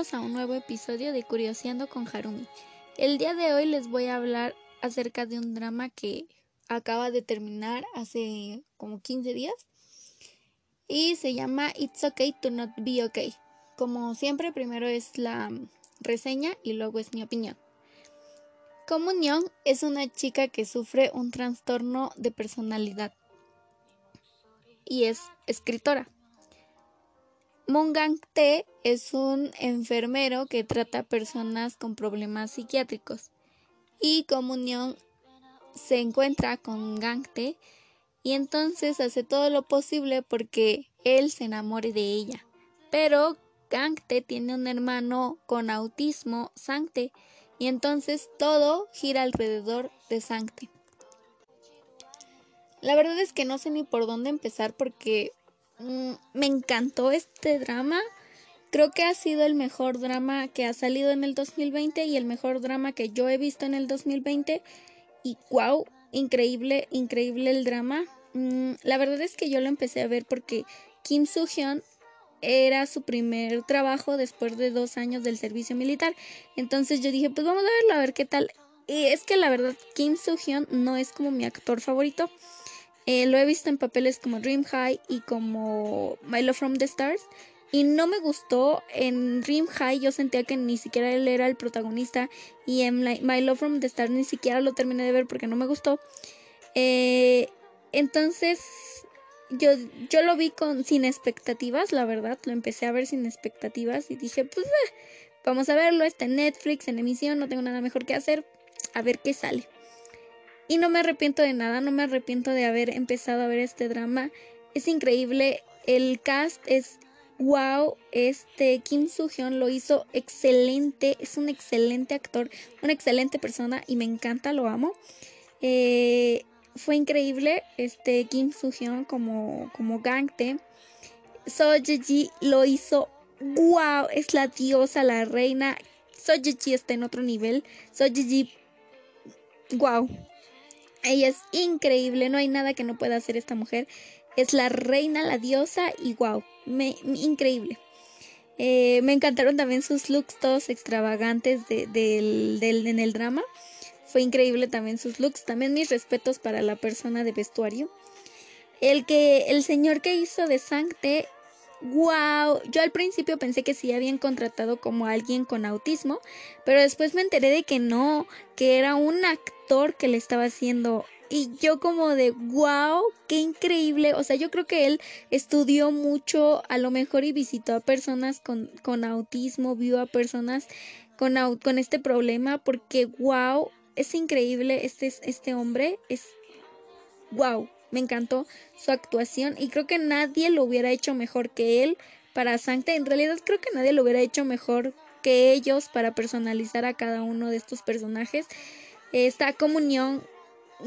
a un nuevo episodio de Curioseando con Harumi. El día de hoy les voy a hablar acerca de un drama que acaba de terminar hace como 15 días y se llama It's Okay to Not Be Okay. Como siempre, primero es la reseña y luego es mi opinión. Comunión es una chica que sufre un trastorno de personalidad y es escritora. Mungang Te es un enfermero que trata personas con problemas psiquiátricos. Y Comunión se encuentra con Gang Te y entonces hace todo lo posible porque él se enamore de ella. Pero Gang Te tiene un hermano con autismo, Sancte, y entonces todo gira alrededor de Sancte. La verdad es que no sé ni por dónde empezar porque Mm, me encantó este drama. Creo que ha sido el mejor drama que ha salido en el 2020 y el mejor drama que yo he visto en el 2020. Y wow, increíble, increíble el drama. Mm, la verdad es que yo lo empecé a ver porque Kim Soo-hyun era su primer trabajo después de dos años del servicio militar. Entonces yo dije, pues vamos a verlo, a ver qué tal. Y es que la verdad, Kim Soo-hyun no es como mi actor favorito. Eh, lo he visto en papeles como Dream High y como My Love from the Stars. Y no me gustó. En Dream High yo sentía que ni siquiera él era el protagonista. Y en My Love from the Stars ni siquiera lo terminé de ver porque no me gustó. Eh, entonces yo, yo lo vi con, sin expectativas, la verdad. Lo empecé a ver sin expectativas y dije, pues eh, vamos a verlo. Está en Netflix, en emisión, no tengo nada mejor que hacer. A ver qué sale. Y no me arrepiento de nada, no me arrepiento de haber empezado a ver este drama. Es increíble, el cast es wow, este Kim Soo-hyun lo hizo excelente, es un excelente actor, una excelente persona y me encanta, lo amo. Eh, fue increíble este Kim Soo-hyun como, como Gangte. So Ji lo hizo wow, es la diosa, la reina. So Ji está en otro nivel. So Ji wow, ella es increíble, no hay nada que no pueda hacer esta mujer. Es la reina, la diosa y wow, increíble. Eh, me encantaron también sus looks todos extravagantes del, en el drama. Fue increíble también sus looks. También mis respetos para la persona de vestuario. El que el señor que hizo de Sancte wow, yo al principio pensé que sí habían contratado como alguien con autismo, pero después me enteré de que no, que era un actor que le estaba haciendo. Y yo como de, wow, qué increíble. O sea, yo creo que él estudió mucho a lo mejor y visitó a personas con, con autismo, vio a personas con, con este problema, porque wow, es increíble este, este hombre, es wow me encantó su actuación y creo que nadie lo hubiera hecho mejor que él para Sancta. En realidad creo que nadie lo hubiera hecho mejor que ellos para personalizar a cada uno de estos personajes. Esta comunión,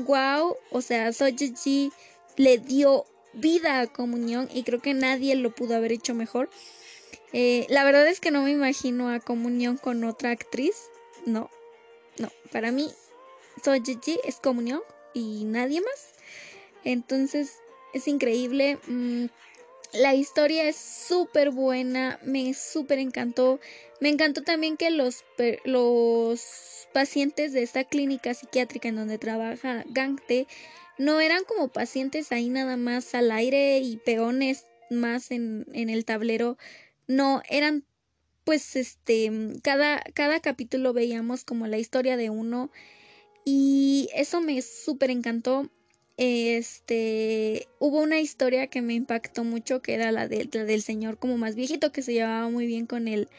wow, o sea, Soji le dio vida a comunión y creo que nadie lo pudo haber hecho mejor. Eh, la verdad es que no me imagino a comunión con otra actriz. No, no, para mí Soji es comunión y nadie más. Entonces es increíble. Mm, la historia es súper buena, me súper encantó. Me encantó también que los, los pacientes de esta clínica psiquiátrica en donde trabaja Gangte no eran como pacientes ahí nada más al aire y peones más en, en el tablero. No, eran pues este, cada, cada capítulo veíamos como la historia de uno y eso me súper encantó este hubo una historia que me impactó mucho que era la, de, del señor como más viejito que se llevaba muy bien con el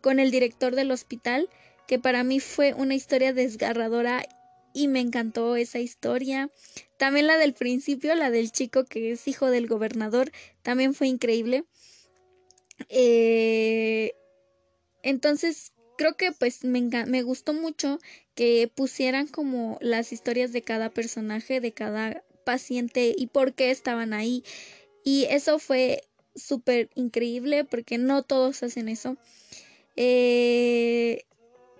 con el director del hospital que para mí fue una historia desgarradora y me encantó esa historia. También la del principio la del chico que es hijo del gobernador también fue increíble. Eh, entonces creo que pues me, me gustó mucho que pusieran como las historias de cada personaje, de cada paciente y por qué estaban ahí. Y eso fue súper increíble porque no todos hacen eso. Eh,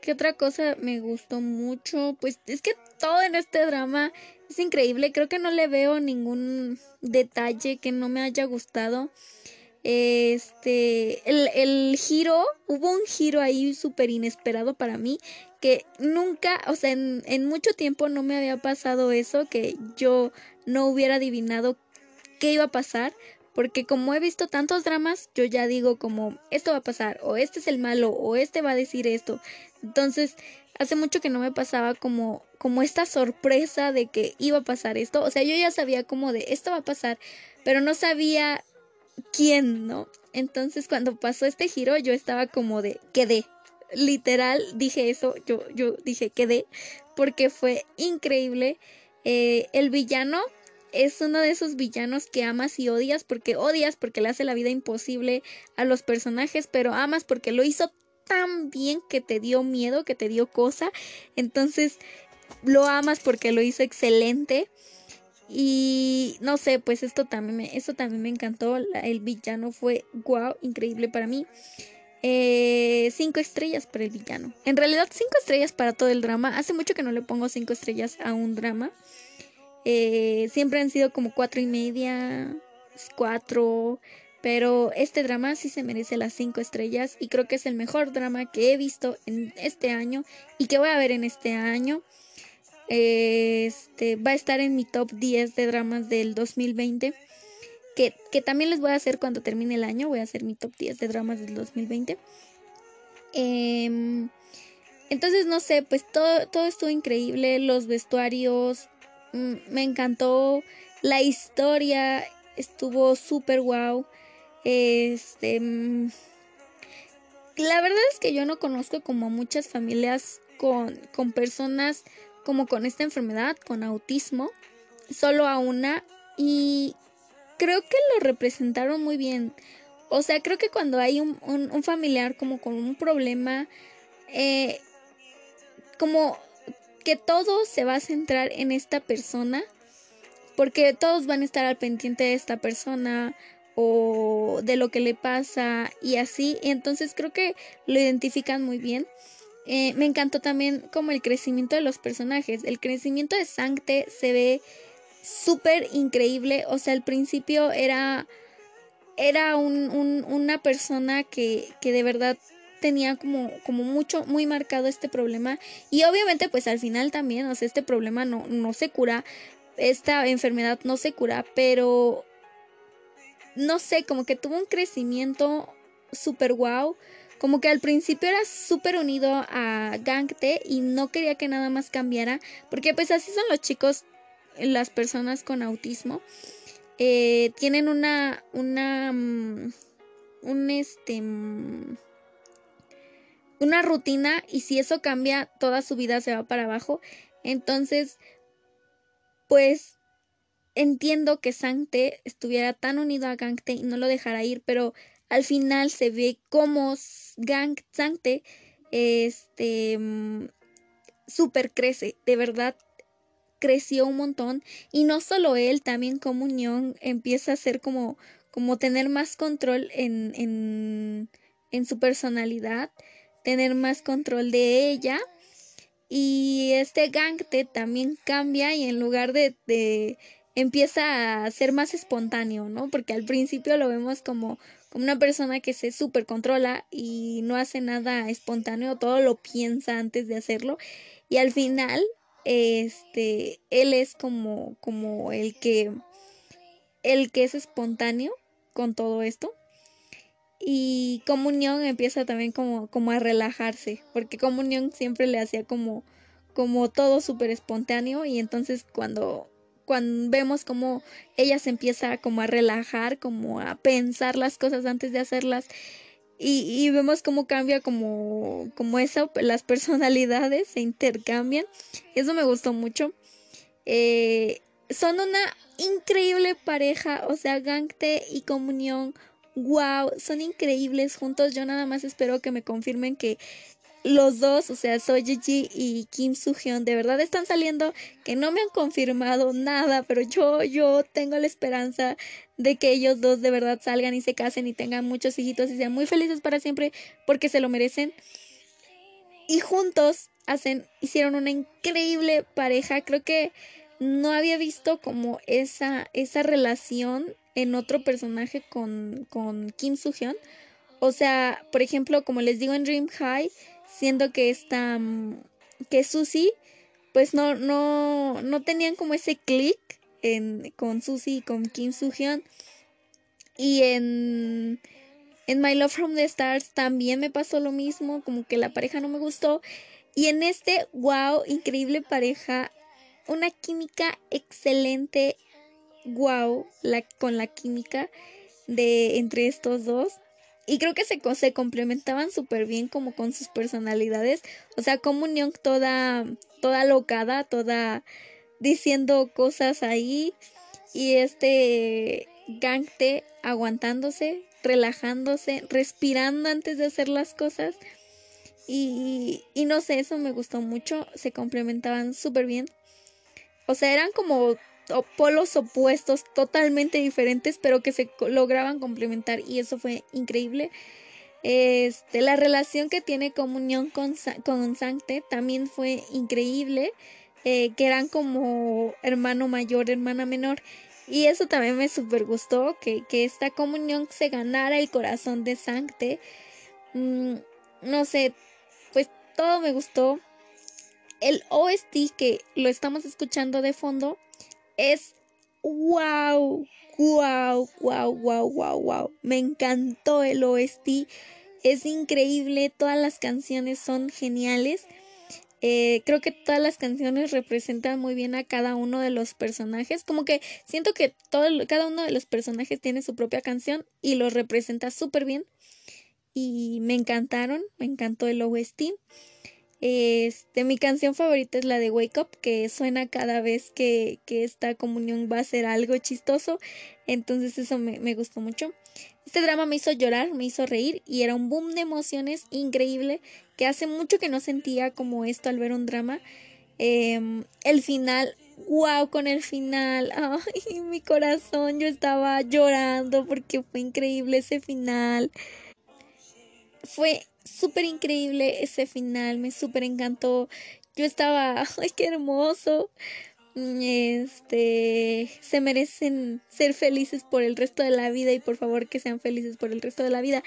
¿Qué otra cosa me gustó mucho? Pues es que todo en este drama es increíble. Creo que no le veo ningún detalle que no me haya gustado. Este, el, el giro, hubo un giro ahí súper inesperado para mí, que nunca, o sea, en, en mucho tiempo no me había pasado eso, que yo no hubiera adivinado qué iba a pasar, porque como he visto tantos dramas, yo ya digo como esto va a pasar, o este es el malo, o este va a decir esto. Entonces, hace mucho que no me pasaba como como esta sorpresa de que iba a pasar esto, o sea, yo ya sabía como de esto va a pasar, pero no sabía quién, ¿no? Entonces, cuando pasó este giro, yo estaba como de quedé. Literal dije eso, yo yo dije quedé porque fue increíble. Eh, el villano es uno de esos villanos que amas y odias porque odias porque le hace la vida imposible a los personajes, pero amas porque lo hizo tan bien que te dio miedo, que te dio cosa. Entonces lo amas porque lo hizo excelente. Y no sé, pues esto también me, esto también me encantó. el villano fue wow, increíble para mí. Eh, cinco estrellas para el villano. En realidad, cinco estrellas para todo el drama. Hace mucho que no le pongo cinco estrellas a un drama. Eh, siempre han sido como cuatro y media, cuatro. Pero este drama sí se merece las cinco estrellas y creo que es el mejor drama que he visto en este año y que voy a ver en este año. Este va a estar en mi top 10 de dramas del 2020. Que, que, también les voy a hacer cuando termine el año. Voy a hacer mi top 10 de dramas del 2020. Em, entonces, no sé, pues todo, todo estuvo increíble. Los vestuarios, Mm, me encantó la historia, estuvo súper wow. Este, mm, la verdad es que yo no conozco como muchas familias con, con personas como con esta enfermedad, con autismo, solo a una y creo que lo representaron muy bien. O sea, creo que cuando hay un, familiar como con un problema, eh, como que todo se va a centrar en esta persona, porque todos van a estar al pendiente de esta persona o de lo que le pasa y así. Entonces creo que lo identifican muy bien. Eh, me encantó también como el crecimiento de los personajes. El crecimiento de Sancte se ve súper increíble. O sea, al principio era, era un, una persona que, que de verdad tenía como, como mucho, muy marcado este problema. Y obviamente, pues al final también, o sea, este problema no, no se cura, esta enfermedad no se cura, pero no sé, como que tuvo un crecimiento súper guau. Como que al principio era súper unido a Gangte y no quería que nada más cambiara. Porque pues así son los chicos, las personas con autismo. Eh, tienen una, una, mm, un este, mm, una rutina y si eso cambia, toda su vida se va para abajo. Entonces, pues entiendo que Sancte estuviera tan unido a Gangte y no lo dejara ir, pero al final se ve cómo Gang Sancte este super crece, de verdad creció un montón y no solo él, también Comunión empieza a ser como como tener más control en, en, en su personalidad tener más control de ella. Y este Gangte también cambia y en lugar de empieza a ser más espontáneo, ¿no? Porque al principio lo vemos como, como una persona que se super controla y no hace nada espontáneo, todo lo piensa antes de hacerlo. Y al final, este, él es como, como el que, el que es espontáneo con todo esto. Y Comunión empieza también como, como a relajarse, porque Comunión siempre le hacía como, como todo súper espontáneo y entonces cuando, cuando vemos como ella se empieza como a relajar, como a pensar las cosas antes de hacerlas y, vemos cómo cambia como, como eso, las personalidades se intercambian, eso me gustó mucho. Eh, son una increíble pareja, o sea, Gangte y Comunión wow, son increíbles juntos. Yo nada más espero que me confirmen que los dos, o sea, Soy y Kim Soo Hyun, de verdad están saliendo, que no me han confirmado nada, pero yo, yo tengo la esperanza de que ellos dos de verdad salgan y se casen y tengan muchos hijitos y sean muy felices para siempre porque se lo merecen. Y juntos hacen, hicieron una increíble pareja. Creo que no había visto como esa, esa relación en otro personaje con, con Kim Soo-hyun. O sea, por ejemplo, como les digo en Dream High, siendo que esta, mm, que Susie, pues no, no, no tenían como ese click en, con Susie y con Kim Soo-hyun. Y en, en My Love from the Stars también me pasó lo mismo, como que la pareja no me gustó. Y en este, wow, increíble pareja, una química excelente, wow, la, con la química de entre estos dos. Y creo que se, se complementaban súper bien como con sus personalidades. O sea, Young toda, toda locada, toda diciendo cosas ahí. Y este Gangte aguantándose, relajándose, respirando antes de hacer las cosas. Y, y no sé, eso me gustó mucho. Se complementaban súper bien. O sea, eran como polos opuestos totalmente diferentes, pero que se lograban complementar y eso fue increíble. Este, la relación que tiene Comunión con, con Sancte también fue increíble, eh, que eran como hermano mayor, hermana menor. Y eso también me super gustó, que, que esta comunión se ganara el corazón de Sancte. Mm, no sé, pues todo me gustó. El OST que lo estamos escuchando de fondo es wow, wow, wow, wow, wow, wow. Me encantó el OST. Es increíble, todas las canciones son geniales. Eh, creo que todas las canciones representan muy bien a cada uno de los personajes. Como que siento que todo, cada uno de los personajes tiene su propia canción y los representa súper bien. Y me encantaron, me encantó el OST. Este, mi canción favorita es la de Wake Up, que suena cada vez que, esta comunión va a ser algo chistoso. Entonces eso me, gustó mucho. Este drama me hizo llorar, me hizo reír y era un boom de emociones increíble que hace mucho que no sentía como esto al ver un drama. Em, el final, wow con el final. Ay, mi corazón, yo estaba llorando porque fue increíble ese final. Fue súper increíble ese final, me súper encantó. Yo estaba, ay, qué hermoso. Este, se merecen ser felices por el resto de la vida y por favor que sean felices por el resto de la vida.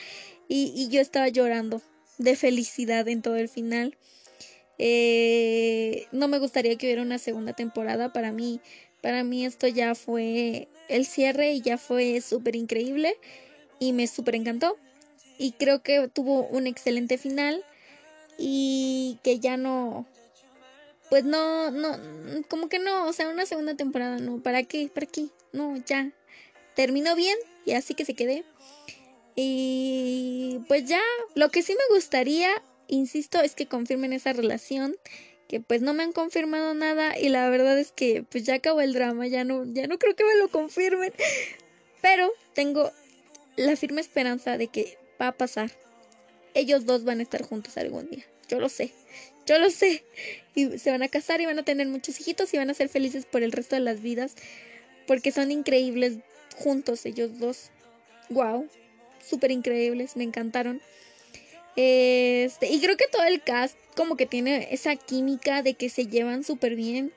Y, y yo estaba llorando de felicidad en todo el final. Eh, no me gustaría que hubiera una segunda temporada para mí. Para mí esto ya fue el cierre y ya fue súper increíble y me súper encantó y creo que tuvo un excelente final y que ya no pues no no como que no o sea una segunda temporada no para qué para qué no ya terminó bien y así que se quede. Y pues ya lo que sí me gustaría insisto es que confirmen esa relación que pues no me han confirmado nada y la verdad es que pues ya acabó el drama ya no ya no creo que me lo confirmen pero tengo la firme esperanza de que va a pasar. Ellos dos van a estar juntos algún día. Yo lo sé. Yo lo sé. Y se van a casar y van a tener muchos hijitos y van a ser felices por el resto de las vidas. Porque son increíbles juntos ellos dos. Wow. Súper increíbles. Me encantaron. Este, y creo que todo el cast como que tiene esa química de que se llevan súper bien.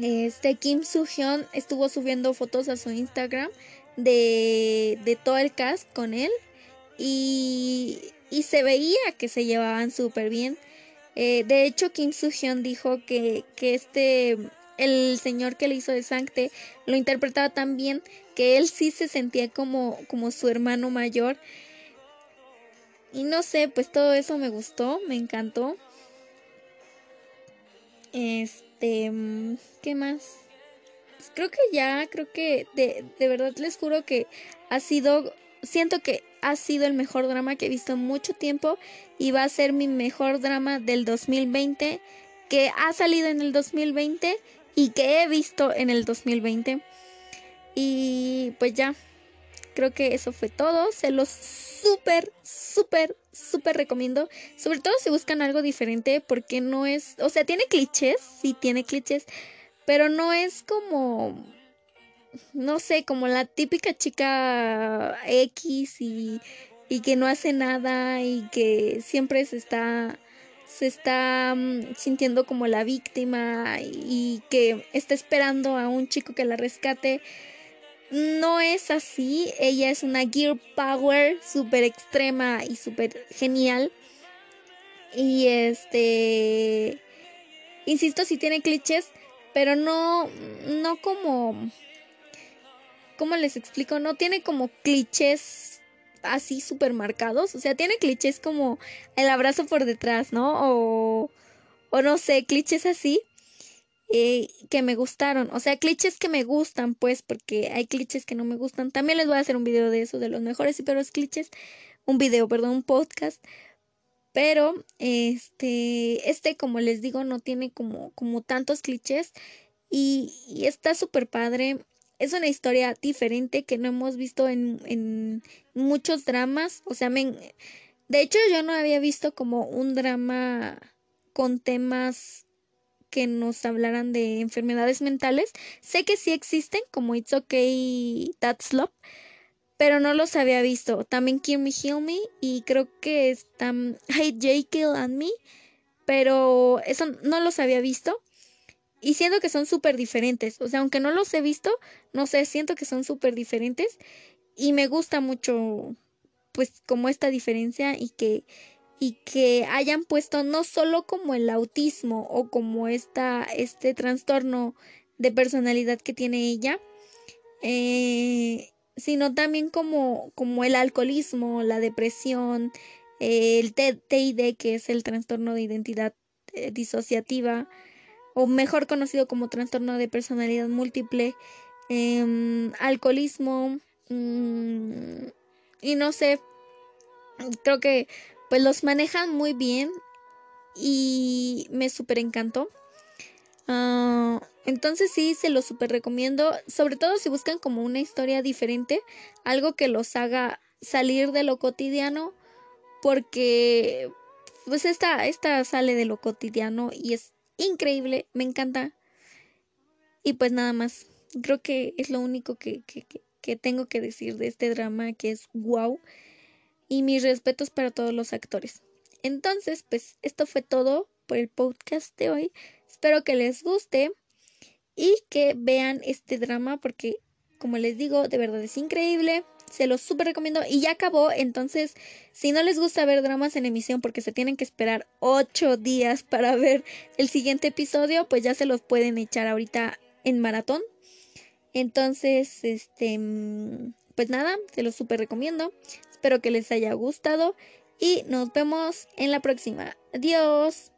Este Kim Soo Hyun estuvo subiendo fotos a su Instagram de, de todo el cast con él y, se veía que se llevaban súper bien. Eh, de hecho, Kim Soo-hyun dijo que, que este, el señor que le hizo de Sancte lo interpretaba tan bien que él sí se sentía como, como su hermano mayor. Y no sé, pues todo eso me gustó, me encantó. Este, ¿qué más? Pues creo que ya, creo que de, de verdad les juro que ha sido siento que ha sido el mejor drama que he visto en mucho tiempo y va a ser mi mejor drama del 2020 que ha salido en el 2020 y que he visto en el 2020. Y pues ya, creo que eso fue todo. Se los súper, súper, súper recomiendo. Sobre todo si buscan algo diferente porque no es, o sea, tiene clichés, sí tiene clichés, pero no es como no sé, como la típica chica X y, y que no hace nada y que siempre se está se está mm, sintiendo como la víctima y que está esperando a un chico que la rescate. no es así. Ella es una Gear Power súper extrema y súper genial. Y este. Insisto, si tiene clichés, pero no. No como. ¿Cómo les explico? No tiene como clichés así súper marcados. O sea, tiene clichés como el abrazo por detrás, ¿no? O. O no sé, clichés así. Eh, que me gustaron. O sea, clichés que me gustan, pues, porque hay clichés que no me gustan. También les voy a hacer un video de eso, de los mejores y peores clichés. Un video, perdón, un podcast. Pero, este, este, como les digo, no tiene como, como tantos clichés. Y, y está súper padre. Es una historia diferente que no hemos visto en, en muchos dramas. O sea, me, de hecho yo no había visto como un drama con temas que nos hablaran de enfermedades mentales. Sé que sí existen, como It's Okay, That's Love, pero no los había visto. También Kill Me, Heal Me, y creo que están Hate Jekyll and Me, pero eso no los había visto. Y siento que son súper diferentes. O sea, aunque no los he visto, no sé, siento que son súper diferentes. Y me gusta mucho, pues, como esta diferencia y que y que hayan puesto no solo como el autismo o como esta, este trastorno de personalidad que tiene ella, eh, sino también como, como el alcoholismo, la depresión, el TID, que es el trastorno de identidad eh, disociativa, o mejor conocido como trastorno de personalidad múltiple, em, alcoholismo, mm, y no sé, creo que pues los manejan muy bien y me súper encantó. Ah, entonces sí, se los súper recomiendo, sobre todo si buscan como una historia diferente, algo que los haga salir de lo cotidiano, porque pues esta, esta sale de lo cotidiano y es increíble, me encanta. Y pues nada más, creo que es lo único que, que, que tengo que decir de este drama que es wow y mis respetos para todos los actores. Entonces, pues esto fue todo por el podcast de hoy. Espero que les guste y que vean este drama porque, como les digo, de verdad es increíble. Se los súper recomiendo y ya acabó. Entonces, si no les gusta ver dramas en emisión porque se tienen que esperar ocho días para ver el siguiente episodio, pues ya se los pueden echar ahorita en maratón. Entonces, este, mm, pues nada, se los súper recomiendo. Espero que les haya gustado y nos vemos en la próxima. Adiós.